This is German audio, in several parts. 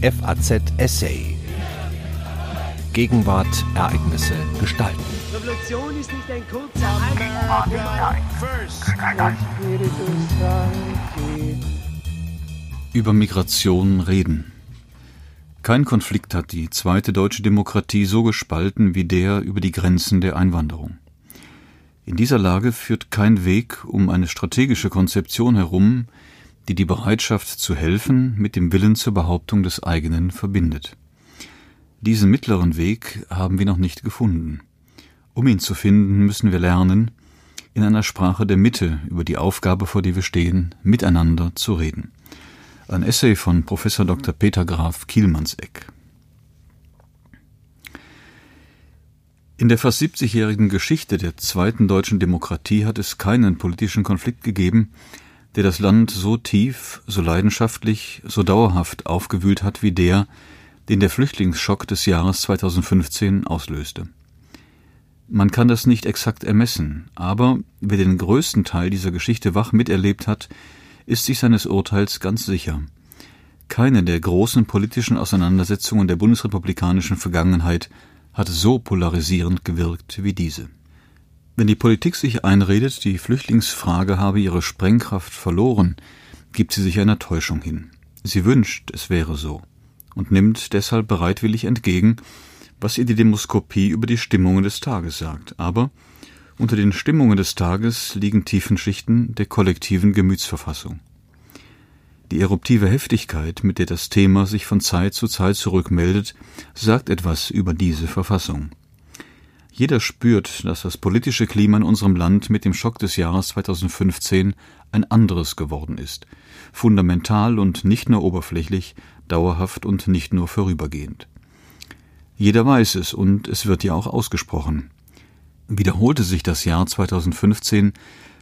FAZ Essay. Gegenwart, Ereignisse, Gestalten. Revolution ist nicht ein kurzer Über Migration reden. Kein Konflikt hat die zweite deutsche Demokratie so gespalten wie der über die Grenzen der Einwanderung. In dieser Lage führt kein Weg um eine strategische Konzeption herum, die die Bereitschaft zu helfen mit dem Willen zur Behauptung des eigenen verbindet. Diesen mittleren Weg haben wir noch nicht gefunden. Um ihn zu finden, müssen wir lernen, in einer Sprache der Mitte über die Aufgabe, vor der wir stehen, miteinander zu reden. Ein Essay von Professor Dr. Peter Graf Kielmannseck. In der fast 70-jährigen Geschichte der zweiten deutschen Demokratie hat es keinen politischen Konflikt gegeben, der das Land so tief, so leidenschaftlich, so dauerhaft aufgewühlt hat wie der, den der Flüchtlingsschock des Jahres 2015 auslöste. Man kann das nicht exakt ermessen, aber wer den größten Teil dieser Geschichte wach miterlebt hat, ist sich seines Urteils ganz sicher. Keine der großen politischen Auseinandersetzungen der bundesrepublikanischen Vergangenheit hat so polarisierend gewirkt wie diese. Wenn die Politik sich einredet, die Flüchtlingsfrage habe ihre Sprengkraft verloren, gibt sie sich einer Täuschung hin. Sie wünscht, es wäre so und nimmt deshalb bereitwillig entgegen, was ihr die Demoskopie über die Stimmungen des Tages sagt. Aber unter den Stimmungen des Tages liegen Tiefenschichten der kollektiven Gemütsverfassung. Die eruptive Heftigkeit, mit der das Thema sich von Zeit zu Zeit zurückmeldet, sagt etwas über diese Verfassung. Jeder spürt, dass das politische Klima in unserem Land mit dem Schock des Jahres 2015 ein anderes geworden ist, fundamental und nicht nur oberflächlich, dauerhaft und nicht nur vorübergehend. Jeder weiß es und es wird ja auch ausgesprochen. Wiederholte sich das Jahr 2015,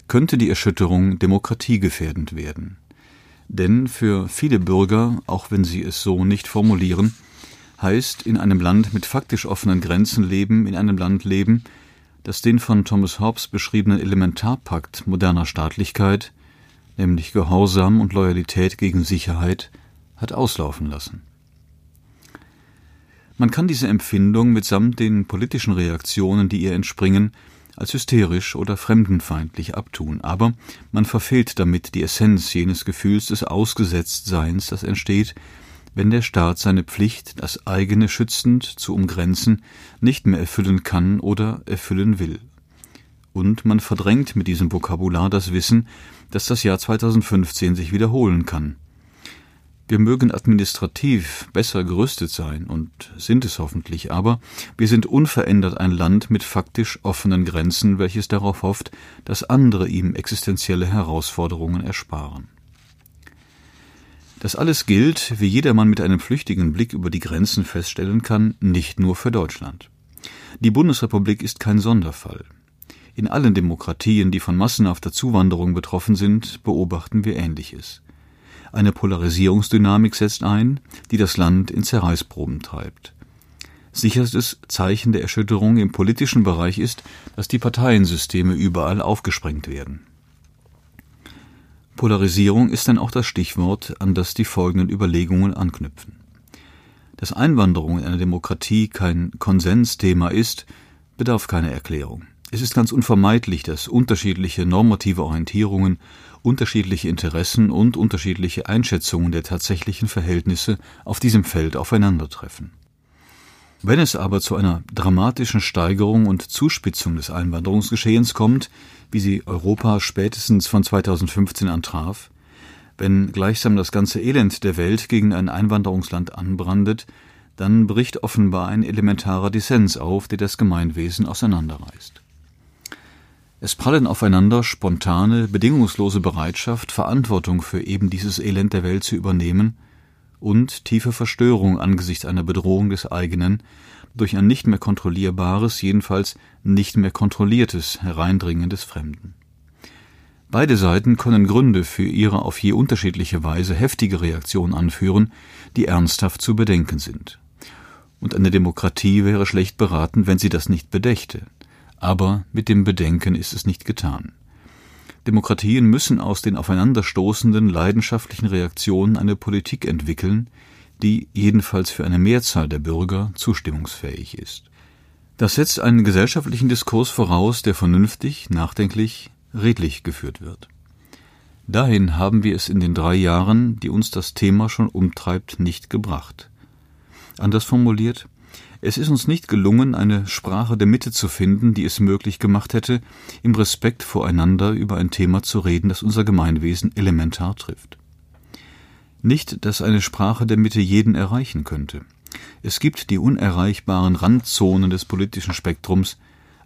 könnte die Erschütterung demokratiegefährdend werden. Denn für viele Bürger, auch wenn sie es so nicht formulieren, heißt in einem Land mit faktisch offenen Grenzen leben, in einem Land leben, das den von Thomas Hobbes beschriebenen Elementarpakt moderner Staatlichkeit, nämlich Gehorsam und Loyalität gegen Sicherheit, hat auslaufen lassen. Man kann diese Empfindung mitsamt den politischen Reaktionen, die ihr entspringen, als hysterisch oder fremdenfeindlich abtun, aber man verfehlt damit die Essenz jenes Gefühls des Ausgesetztseins, das entsteht, wenn der Staat seine Pflicht, das eigene schützend zu umgrenzen, nicht mehr erfüllen kann oder erfüllen will. Und man verdrängt mit diesem Vokabular das Wissen, dass das Jahr 2015 sich wiederholen kann. Wir mögen administrativ besser gerüstet sein und sind es hoffentlich, aber wir sind unverändert ein Land mit faktisch offenen Grenzen, welches darauf hofft, dass andere ihm existenzielle Herausforderungen ersparen. Das alles gilt, wie jedermann mit einem flüchtigen Blick über die Grenzen feststellen kann, nicht nur für Deutschland. Die Bundesrepublik ist kein Sonderfall. In allen Demokratien, die von massenhafter Zuwanderung betroffen sind, beobachten wir Ähnliches. Eine Polarisierungsdynamik setzt ein, die das Land in Zerreißproben treibt. Sicherstes Zeichen der Erschütterung im politischen Bereich ist, dass die Parteiensysteme überall aufgesprengt werden. Polarisierung ist dann auch das Stichwort, an das die folgenden Überlegungen anknüpfen. Dass Einwanderung in einer Demokratie kein Konsensthema ist, bedarf keiner Erklärung. Es ist ganz unvermeidlich, dass unterschiedliche normative Orientierungen, unterschiedliche Interessen und unterschiedliche Einschätzungen der tatsächlichen Verhältnisse auf diesem Feld aufeinandertreffen. Wenn es aber zu einer dramatischen Steigerung und Zuspitzung des Einwanderungsgeschehens kommt, wie sie Europa spätestens von 2015 an traf, wenn gleichsam das ganze Elend der Welt gegen ein Einwanderungsland anbrandet, dann bricht offenbar ein elementarer Dissens auf, der das Gemeinwesen auseinanderreißt. Es prallen aufeinander spontane, bedingungslose Bereitschaft, Verantwortung für eben dieses Elend der Welt zu übernehmen und tiefe Verstörung angesichts einer Bedrohung des eigenen, durch ein nicht mehr kontrollierbares, jedenfalls nicht mehr kontrolliertes Hereindringen des Fremden. Beide Seiten können Gründe für ihre auf je unterschiedliche Weise heftige Reaktion anführen, die ernsthaft zu bedenken sind. Und eine Demokratie wäre schlecht beraten, wenn sie das nicht bedächte. Aber mit dem Bedenken ist es nicht getan. Demokratien müssen aus den aufeinanderstoßenden leidenschaftlichen Reaktionen eine Politik entwickeln, die jedenfalls für eine Mehrzahl der Bürger zustimmungsfähig ist. Das setzt einen gesellschaftlichen Diskurs voraus, der vernünftig, nachdenklich, redlich geführt wird. Dahin haben wir es in den drei Jahren, die uns das Thema schon umtreibt, nicht gebracht. Anders formuliert, es ist uns nicht gelungen, eine Sprache der Mitte zu finden, die es möglich gemacht hätte, im Respekt voreinander über ein Thema zu reden, das unser Gemeinwesen elementar trifft. Nicht, dass eine Sprache der Mitte jeden erreichen könnte. Es gibt die unerreichbaren Randzonen des politischen Spektrums,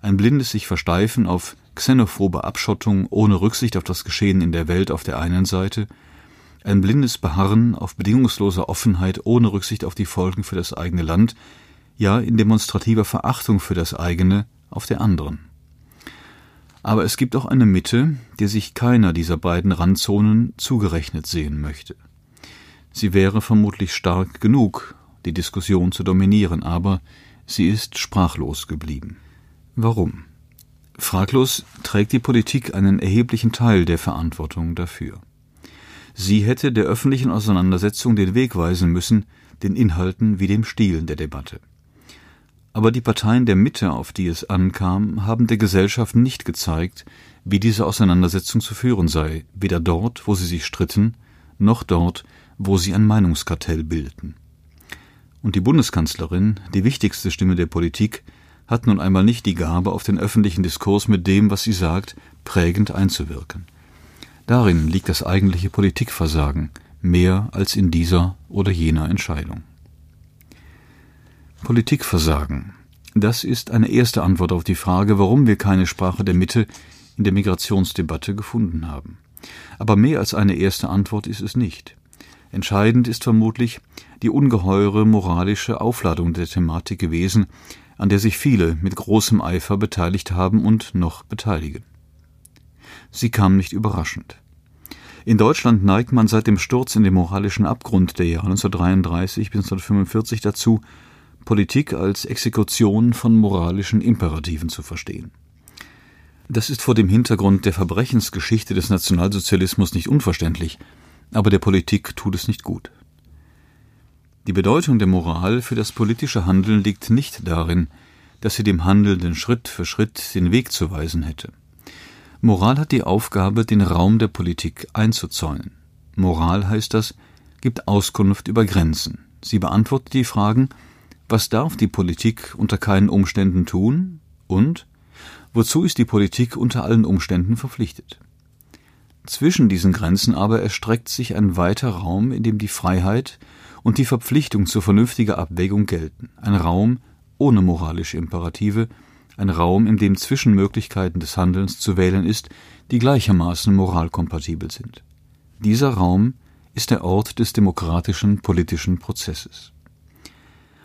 ein blindes sich Versteifen auf xenophobe Abschottung ohne Rücksicht auf das Geschehen in der Welt auf der einen Seite, ein blindes Beharren auf bedingungsloser Offenheit ohne Rücksicht auf die Folgen für das eigene Land, ja in demonstrativer Verachtung für das eigene auf der anderen. Aber es gibt auch eine Mitte, die sich keiner dieser beiden Randzonen zugerechnet sehen möchte. Sie wäre vermutlich stark genug, die Diskussion zu dominieren, aber sie ist sprachlos geblieben. Warum? Fraglos trägt die Politik einen erheblichen Teil der Verantwortung dafür. Sie hätte der öffentlichen Auseinandersetzung den Weg weisen müssen, den Inhalten wie dem Stil der Debatte. Aber die Parteien der Mitte, auf die es ankam, haben der Gesellschaft nicht gezeigt, wie diese Auseinandersetzung zu führen sei, weder dort, wo sie sich stritten, noch dort, wo sie ein Meinungskartell bildeten. Und die Bundeskanzlerin, die wichtigste Stimme der Politik, hat nun einmal nicht die Gabe, auf den öffentlichen Diskurs mit dem, was sie sagt, prägend einzuwirken. Darin liegt das eigentliche Politikversagen, mehr als in dieser oder jener Entscheidung. Politikversagen. Das ist eine erste Antwort auf die Frage, warum wir keine Sprache der Mitte in der Migrationsdebatte gefunden haben. Aber mehr als eine erste Antwort ist es nicht. Entscheidend ist vermutlich die ungeheure moralische Aufladung der Thematik gewesen, an der sich viele mit großem Eifer beteiligt haben und noch beteiligen. Sie kam nicht überraschend. In Deutschland neigt man seit dem Sturz in den moralischen Abgrund der Jahre 1933 bis 1945 dazu, Politik als Exekution von moralischen Imperativen zu verstehen. Das ist vor dem Hintergrund der Verbrechensgeschichte des Nationalsozialismus nicht unverständlich, aber der Politik tut es nicht gut. Die Bedeutung der Moral für das politische Handeln liegt nicht darin, dass sie dem Handelnden Schritt für Schritt den Weg zu weisen hätte. Moral hat die Aufgabe, den Raum der Politik einzuzäunen. Moral heißt das, gibt Auskunft über Grenzen. Sie beantwortet die Fragen, was darf die Politik unter keinen Umständen tun und wozu ist die Politik unter allen Umständen verpflichtet? Zwischen diesen Grenzen aber erstreckt sich ein weiter Raum, in dem die Freiheit und die Verpflichtung zur vernünftiger Abwägung gelten, ein Raum ohne moralische Imperative, ein Raum, in dem Zwischenmöglichkeiten des Handelns zu wählen ist, die gleichermaßen moralkompatibel sind. Dieser Raum ist der Ort des demokratischen politischen Prozesses.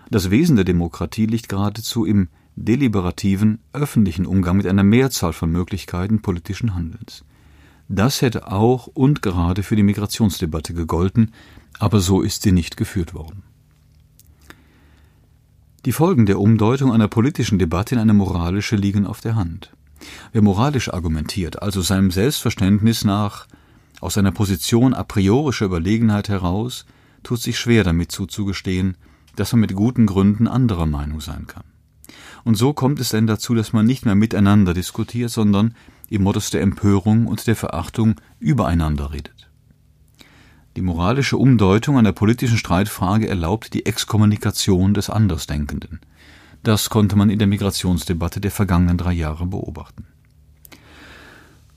Das Wesen der Demokratie liegt geradezu im deliberativen, öffentlichen Umgang mit einer Mehrzahl von Möglichkeiten politischen Handelns. Das hätte auch und gerade für die Migrationsdebatte gegolten, aber so ist sie nicht geführt worden. Die Folgen der Umdeutung einer politischen Debatte in eine moralische liegen auf der Hand. Wer moralisch argumentiert, also seinem Selbstverständnis nach, aus seiner Position a priorischer Überlegenheit heraus, tut sich schwer damit zuzugestehen, dass man mit guten Gründen anderer Meinung sein kann. Und so kommt es denn dazu, dass man nicht mehr miteinander diskutiert, sondern im Modus der Empörung und der Verachtung übereinander redet. Die moralische Umdeutung einer politischen Streitfrage erlaubt die Exkommunikation des Andersdenkenden. Das konnte man in der Migrationsdebatte der vergangenen drei Jahre beobachten.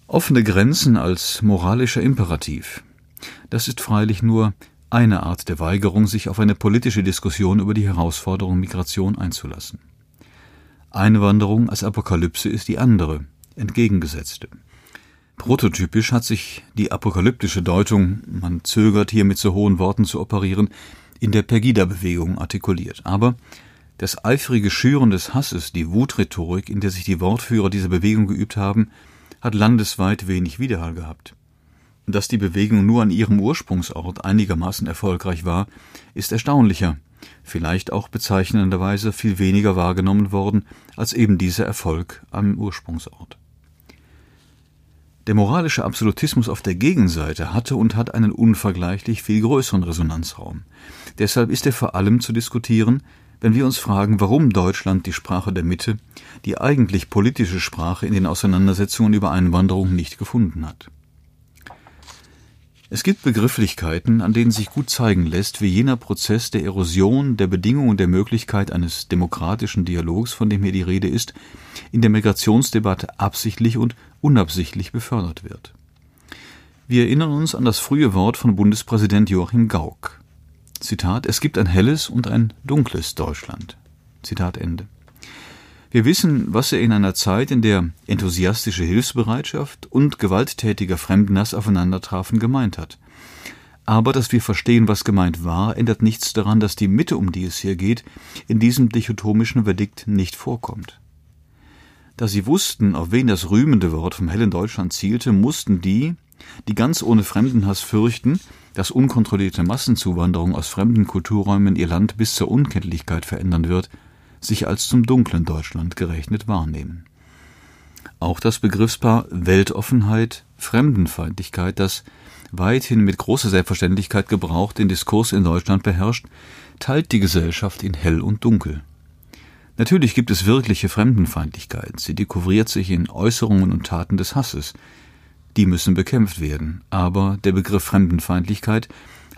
Offene Grenzen als moralischer Imperativ. Das ist freilich nur eine Art der Weigerung, sich auf eine politische Diskussion über die Herausforderung Migration einzulassen. Einwanderung als Apokalypse ist die andere, entgegengesetzte. Prototypisch hat sich die apokalyptische Deutung, man zögert hier mit so hohen Worten zu operieren, in der Pegida-Bewegung artikuliert. Aber das eifrige Schüren des Hasses, die Wutrhetorik, in der sich die Wortführer dieser Bewegung geübt haben, hat landesweit wenig Widerhall gehabt. Dass die Bewegung nur an ihrem Ursprungsort einigermaßen erfolgreich war, ist erstaunlicher, vielleicht auch bezeichnenderweise viel weniger wahrgenommen worden als eben dieser Erfolg am Ursprungsort. Der moralische Absolutismus auf der Gegenseite hatte und hat einen unvergleichlich viel größeren Resonanzraum. Deshalb ist er vor allem zu diskutieren, wenn wir uns fragen, warum Deutschland die Sprache der Mitte, die eigentlich politische Sprache in den Auseinandersetzungen über Einwanderung nicht gefunden hat. Es gibt Begrifflichkeiten, an denen sich gut zeigen lässt, wie jener Prozess der Erosion der Bedingungen der Möglichkeit eines demokratischen Dialogs, von dem hier die Rede ist, in der Migrationsdebatte absichtlich und unabsichtlich befördert wird. Wir erinnern uns an das frühe Wort von Bundespräsident Joachim Gauck. Zitat, es gibt ein helles und ein dunkles Deutschland. Zitat Ende. Wir wissen, was er in einer Zeit, in der enthusiastische Hilfsbereitschaft und gewalttätiger Fremdenhass aufeinandertrafen, gemeint hat. Aber dass wir verstehen, was gemeint war, ändert nichts daran, dass die Mitte, um die es hier geht, in diesem dichotomischen Verdikt nicht vorkommt. Da sie wussten, auf wen das rühmende Wort vom hellen Deutschland zielte, mussten die, die ganz ohne Fremdenhass fürchten, dass unkontrollierte Massenzuwanderung aus fremden Kulturräumen ihr Land bis zur Unkenntlichkeit verändern wird, sich als zum dunklen Deutschland gerechnet wahrnehmen. Auch das Begriffspaar Weltoffenheit, Fremdenfeindlichkeit, das weithin mit großer Selbstverständlichkeit gebraucht den Diskurs in Deutschland beherrscht, teilt die Gesellschaft in hell und dunkel. Natürlich gibt es wirkliche Fremdenfeindlichkeit, sie dekouvriert sich in Äußerungen und Taten des Hasses. Die müssen bekämpft werden, aber der Begriff Fremdenfeindlichkeit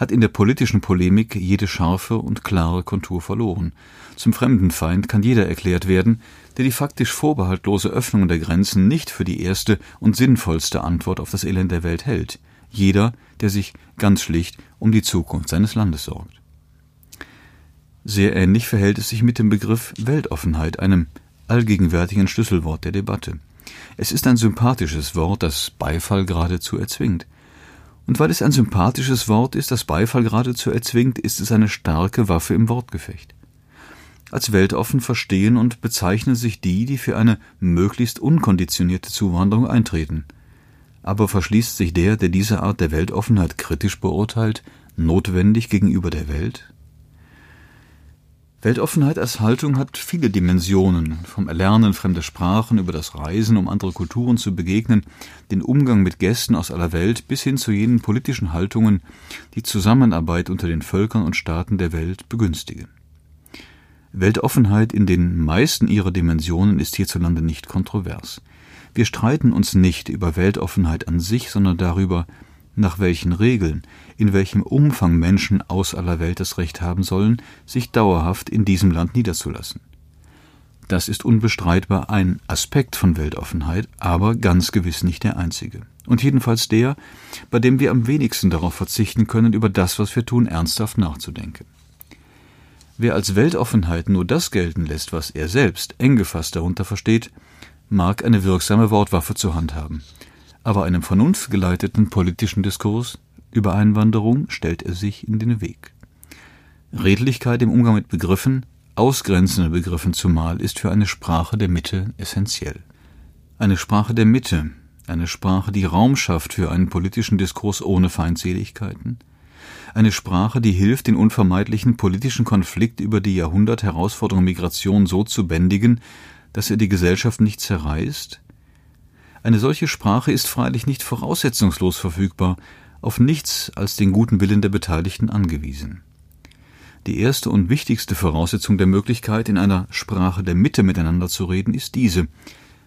hat in der politischen Polemik jede scharfe und klare Kontur verloren. Zum Fremdenfeind kann jeder erklärt werden, der die faktisch vorbehaltlose Öffnung der Grenzen nicht für die erste und sinnvollste Antwort auf das Elend der Welt hält. Jeder, der sich ganz schlicht um die Zukunft seines Landes sorgt. Sehr ähnlich verhält es sich mit dem Begriff Weltoffenheit, einem allgegenwärtigen Schlüsselwort der Debatte. Es ist ein sympathisches Wort, das Beifall geradezu erzwingt. Und weil es ein sympathisches Wort ist, das Beifall geradezu erzwingt, ist es eine starke Waffe im Wortgefecht. Als weltoffen verstehen und bezeichnen sich die, die für eine möglichst unkonditionierte Zuwanderung eintreten. Aber verschließt sich der, der diese Art der Weltoffenheit kritisch beurteilt, notwendig gegenüber der Welt? Weltoffenheit als Haltung hat viele Dimensionen, vom Erlernen fremder Sprachen über das Reisen, um andere Kulturen zu begegnen, den Umgang mit Gästen aus aller Welt bis hin zu jenen politischen Haltungen, die Zusammenarbeit unter den Völkern und Staaten der Welt begünstigen. Weltoffenheit in den meisten ihrer Dimensionen ist hierzulande nicht kontrovers. Wir streiten uns nicht über Weltoffenheit an sich, sondern darüber, nach welchen Regeln, in welchem Umfang Menschen aus aller Welt das Recht haben sollen, sich dauerhaft in diesem Land niederzulassen. Das ist unbestreitbar ein Aspekt von Weltoffenheit, aber ganz gewiss nicht der einzige. Und jedenfalls der, bei dem wir am wenigsten darauf verzichten können, über das, was wir tun, ernsthaft nachzudenken. Wer als Weltoffenheit nur das gelten lässt, was er selbst eng gefasst darunter versteht, mag eine wirksame Wortwaffe zur Hand haben aber einem vernunftgeleiteten politischen Diskurs über Einwanderung stellt er sich in den Weg. Redlichkeit im Umgang mit Begriffen, ausgrenzende Begriffen zumal, ist für eine Sprache der Mitte essentiell. Eine Sprache der Mitte, eine Sprache, die Raum schafft für einen politischen Diskurs ohne Feindseligkeiten, eine Sprache, die hilft, den unvermeidlichen politischen Konflikt über die Jahrhundert-Herausforderung Migration so zu bändigen, dass er die Gesellschaft nicht zerreißt, eine solche Sprache ist freilich nicht voraussetzungslos verfügbar, auf nichts als den guten Willen der Beteiligten angewiesen. Die erste und wichtigste Voraussetzung der Möglichkeit, in einer Sprache der Mitte miteinander zu reden, ist diese.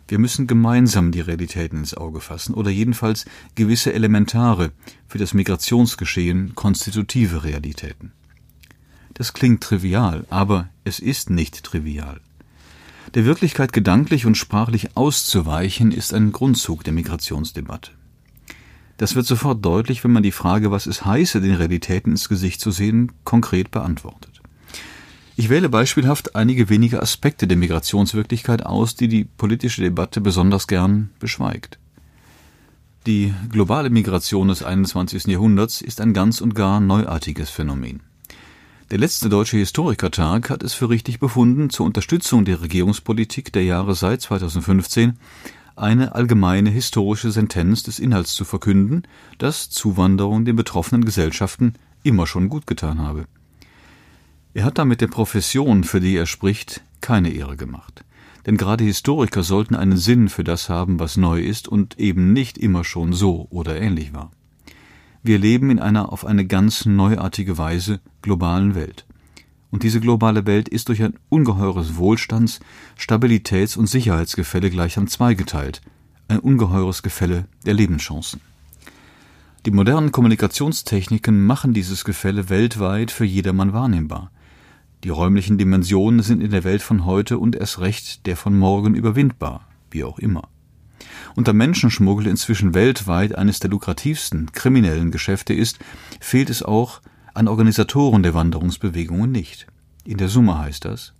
Wir müssen gemeinsam die Realitäten ins Auge fassen oder jedenfalls gewisse elementare, für das Migrationsgeschehen konstitutive Realitäten. Das klingt trivial, aber es ist nicht trivial. Der Wirklichkeit gedanklich und sprachlich auszuweichen, ist ein Grundzug der Migrationsdebatte. Das wird sofort deutlich, wenn man die Frage, was es heiße, den Realitäten ins Gesicht zu sehen, konkret beantwortet. Ich wähle beispielhaft einige wenige Aspekte der Migrationswirklichkeit aus, die die politische Debatte besonders gern beschweigt. Die globale Migration des 21. Jahrhunderts ist ein ganz und gar neuartiges Phänomen. Der letzte Deutsche Historikertag hat es für richtig befunden, zur Unterstützung der Regierungspolitik der Jahre seit 2015 eine allgemeine historische Sentenz des Inhalts zu verkünden, dass Zuwanderung den betroffenen Gesellschaften immer schon gut getan habe. Er hat damit der Profession, für die er spricht, keine Ehre gemacht. Denn gerade Historiker sollten einen Sinn für das haben, was neu ist und eben nicht immer schon so oder ähnlich war. Wir leben in einer auf eine ganz neuartige Weise globalen Welt. Und diese globale Welt ist durch ein ungeheures Wohlstands-, Stabilitäts- und Sicherheitsgefälle gleichsam zweigeteilt, ein ungeheures Gefälle der Lebenschancen. Die modernen Kommunikationstechniken machen dieses Gefälle weltweit für jedermann wahrnehmbar. Die räumlichen Dimensionen sind in der Welt von heute und erst recht der von morgen überwindbar, wie auch immer. Da Menschenschmuggel inzwischen weltweit eines der lukrativsten kriminellen Geschäfte ist, fehlt es auch an Organisatoren der Wanderungsbewegungen nicht. In der Summe heißt das,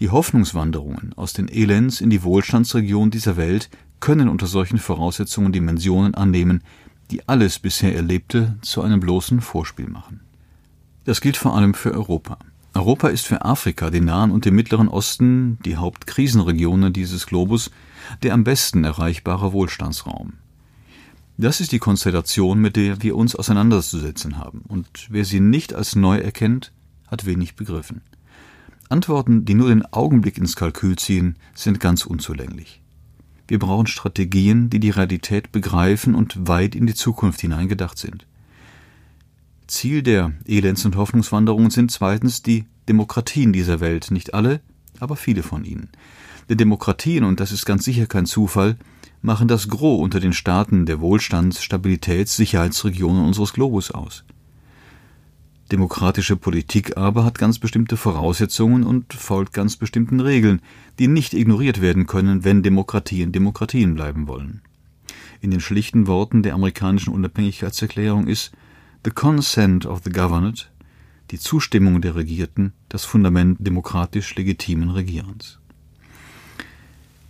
die Hoffnungswanderungen aus den Elends in die Wohlstandsregion dieser Welt können unter solchen Voraussetzungen Dimensionen annehmen, die alles bisher Erlebte zu einem bloßen Vorspiel machen. Das gilt vor allem für Europa. Europa ist für Afrika, den Nahen und den Mittleren Osten, die Hauptkrisenregionen dieses Globus, der am besten erreichbare Wohlstandsraum. Das ist die Konstellation, mit der wir uns auseinanderzusetzen haben, und wer sie nicht als neu erkennt, hat wenig begriffen. Antworten, die nur den Augenblick ins Kalkül ziehen, sind ganz unzulänglich. Wir brauchen Strategien, die die Realität begreifen und weit in die Zukunft hineingedacht sind. Ziel der Elends- und Hoffnungswanderungen sind zweitens die Demokratien dieser Welt, nicht alle, aber viele von ihnen. Denn Demokratien, und das ist ganz sicher kein Zufall, machen das Gros unter den Staaten der Wohlstands-, Stabilitäts-, Sicherheitsregionen unseres Globus aus. Demokratische Politik aber hat ganz bestimmte Voraussetzungen und folgt ganz bestimmten Regeln, die nicht ignoriert werden können, wenn Demokratien Demokratien bleiben wollen. In den schlichten Worten der amerikanischen Unabhängigkeitserklärung ist The consent of the governed, die Zustimmung der Regierten, das Fundament demokratisch legitimen Regierens.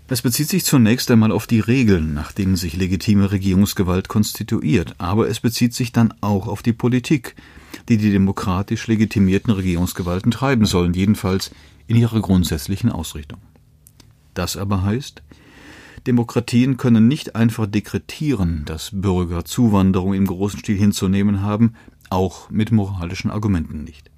Es bezieht sich zunächst einmal auf die Regeln, nach denen sich legitime Regierungsgewalt konstituiert, aber es bezieht sich dann auch auf die Politik, die die demokratisch legitimierten Regierungsgewalten treiben sollen, jedenfalls in ihrer grundsätzlichen Ausrichtung. Das aber heißt, Demokratien können nicht einfach dekretieren, dass Bürger Zuwanderung im großen Stil hinzunehmen haben, auch mit moralischen Argumenten nicht.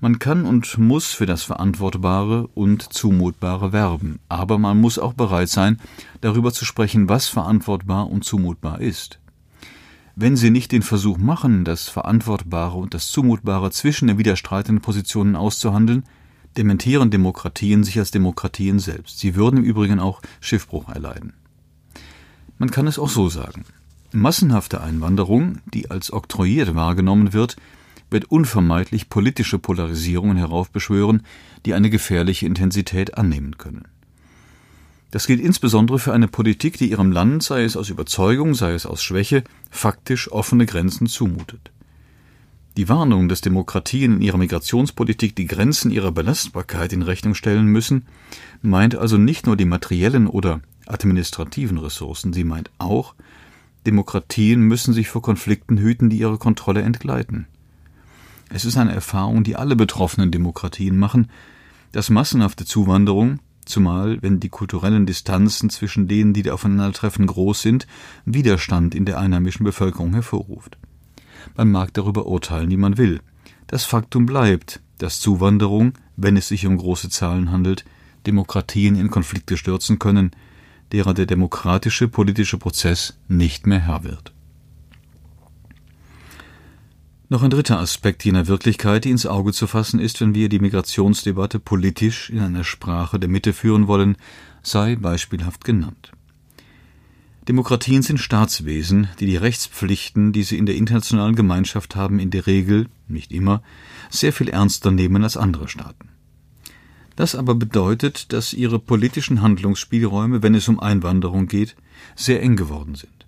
Man kann und muss für das Verantwortbare und Zumutbare werben, aber man muss auch bereit sein, darüber zu sprechen, was verantwortbar und zumutbar ist. Wenn Sie nicht den Versuch machen, das Verantwortbare und das Zumutbare zwischen den widerstreitenden Positionen auszuhandeln, dementieren Demokratien sich als Demokratien selbst. Sie würden im Übrigen auch Schiffbruch erleiden. Man kann es auch so sagen. Massenhafte Einwanderung, die als oktroyiert wahrgenommen wird, wird unvermeidlich politische Polarisierungen heraufbeschwören, die eine gefährliche Intensität annehmen können. Das gilt insbesondere für eine Politik, die ihrem Land, sei es aus Überzeugung, sei es aus Schwäche, faktisch offene Grenzen zumutet. Die Warnung, dass Demokratien in ihrer Migrationspolitik die Grenzen ihrer Belastbarkeit in Rechnung stellen müssen, meint also nicht nur die materiellen oder administrativen Ressourcen, sie meint auch, Demokratien müssen sich vor Konflikten hüten, die ihre Kontrolle entgleiten. Es ist eine Erfahrung, die alle betroffenen Demokratien machen, dass massenhafte Zuwanderung, zumal wenn die kulturellen Distanzen zwischen denen, die da aufeinandertreffen, groß sind, Widerstand in der einheimischen Bevölkerung hervorruft. Man mag darüber urteilen, wie man will. Das Faktum bleibt, dass Zuwanderung, wenn es sich um große Zahlen handelt, Demokratien in Konflikte stürzen können, derer der demokratische politische Prozess nicht mehr Herr wird. Noch ein dritter Aspekt jener Wirklichkeit, die ins Auge zu fassen ist, wenn wir die Migrationsdebatte politisch in einer Sprache der Mitte führen wollen, sei beispielhaft genannt. Demokratien sind Staatswesen, die die Rechtspflichten, die sie in der internationalen Gemeinschaft haben, in der Regel, nicht immer, sehr viel ernster nehmen als andere Staaten. Das aber bedeutet, dass ihre politischen Handlungsspielräume, wenn es um Einwanderung geht, sehr eng geworden sind.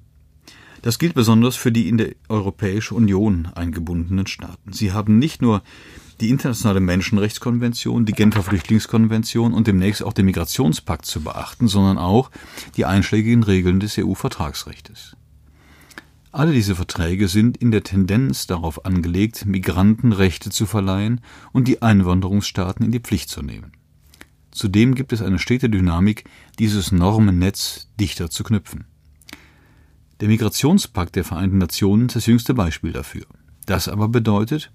Das gilt besonders für die in der Europäische Union eingebundenen Staaten. Sie haben nicht nur die internationale Menschenrechtskonvention, die Genfer Flüchtlingskonvention und demnächst auch den Migrationspakt zu beachten, sondern auch die einschlägigen Regeln des EU-Vertragsrechts. Alle diese Verträge sind in der Tendenz darauf angelegt, Migranten Rechte zu verleihen und die Einwanderungsstaaten in die Pflicht zu nehmen. Zudem gibt es eine stete Dynamik, dieses Normennetz dichter zu knüpfen. Der Migrationspakt der Vereinten Nationen ist das jüngste Beispiel dafür. Das aber bedeutet,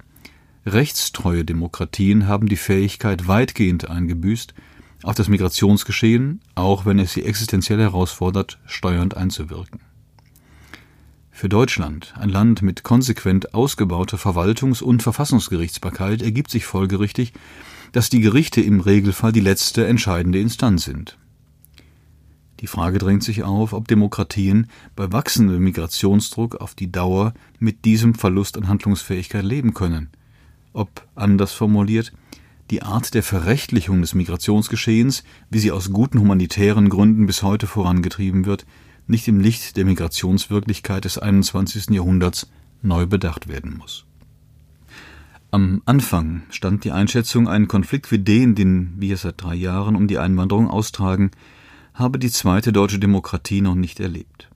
Rechtstreue Demokratien haben die Fähigkeit weitgehend eingebüßt, auf das Migrationsgeschehen, auch wenn es sie existenziell herausfordert, steuernd einzuwirken. Für Deutschland, ein Land mit konsequent ausgebauter Verwaltungs- und Verfassungsgerichtsbarkeit, ergibt sich folgerichtig, dass die Gerichte im Regelfall die letzte entscheidende Instanz sind. Die Frage drängt sich auf, ob Demokratien bei wachsendem Migrationsdruck auf die Dauer mit diesem Verlust an Handlungsfähigkeit leben können. Ob, anders formuliert, die Art der Verrechtlichung des Migrationsgeschehens, wie sie aus guten humanitären Gründen bis heute vorangetrieben wird, nicht im Licht der Migrationswirklichkeit des 21. Jahrhunderts neu bedacht werden muss. Am Anfang stand die Einschätzung, ein Konflikt wie den, den wir seit drei Jahren um die Einwanderung austragen, habe die zweite deutsche Demokratie noch nicht erlebt.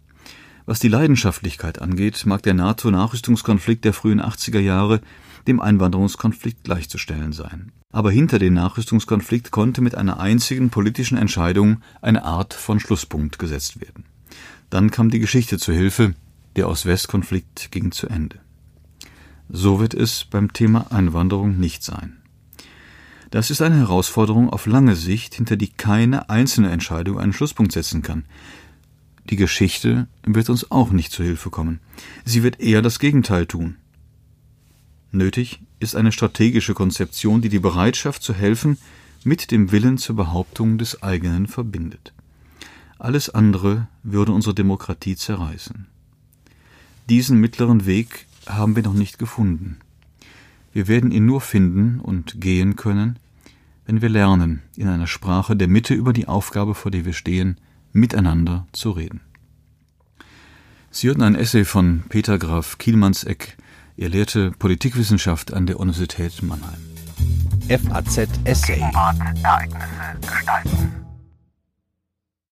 Was die Leidenschaftlichkeit angeht, mag der NATO-Nachrüstungskonflikt der frühen 80er Jahre dem Einwanderungskonflikt gleichzustellen sein. Aber hinter den Nachrüstungskonflikt konnte mit einer einzigen politischen Entscheidung eine Art von Schlusspunkt gesetzt werden. Dann kam die Geschichte zu Hilfe, der Ost-West-Konflikt ging zu Ende. So wird es beim Thema Einwanderung nicht sein. Das ist eine Herausforderung auf lange Sicht, hinter die keine einzelne Entscheidung einen Schlusspunkt setzen kann. Die Geschichte wird uns auch nicht zu Hilfe kommen. Sie wird eher das Gegenteil tun. Nötig ist eine strategische Konzeption, die die Bereitschaft zu helfen mit dem Willen zur Behauptung des eigenen verbindet. Alles andere würde unsere Demokratie zerreißen. Diesen mittleren Weg haben wir noch nicht gefunden. Wir werden ihn nur finden und gehen können, wenn wir lernen, in einer Sprache der Mitte über die Aufgabe, vor der wir stehen, miteinander zu reden. Sie hörten ein Essay von Peter Graf Kielmannseck er lehrte Politikwissenschaft an der Universität Mannheim. FAZ Essay. Gegenwart, Ereignisse gestalten.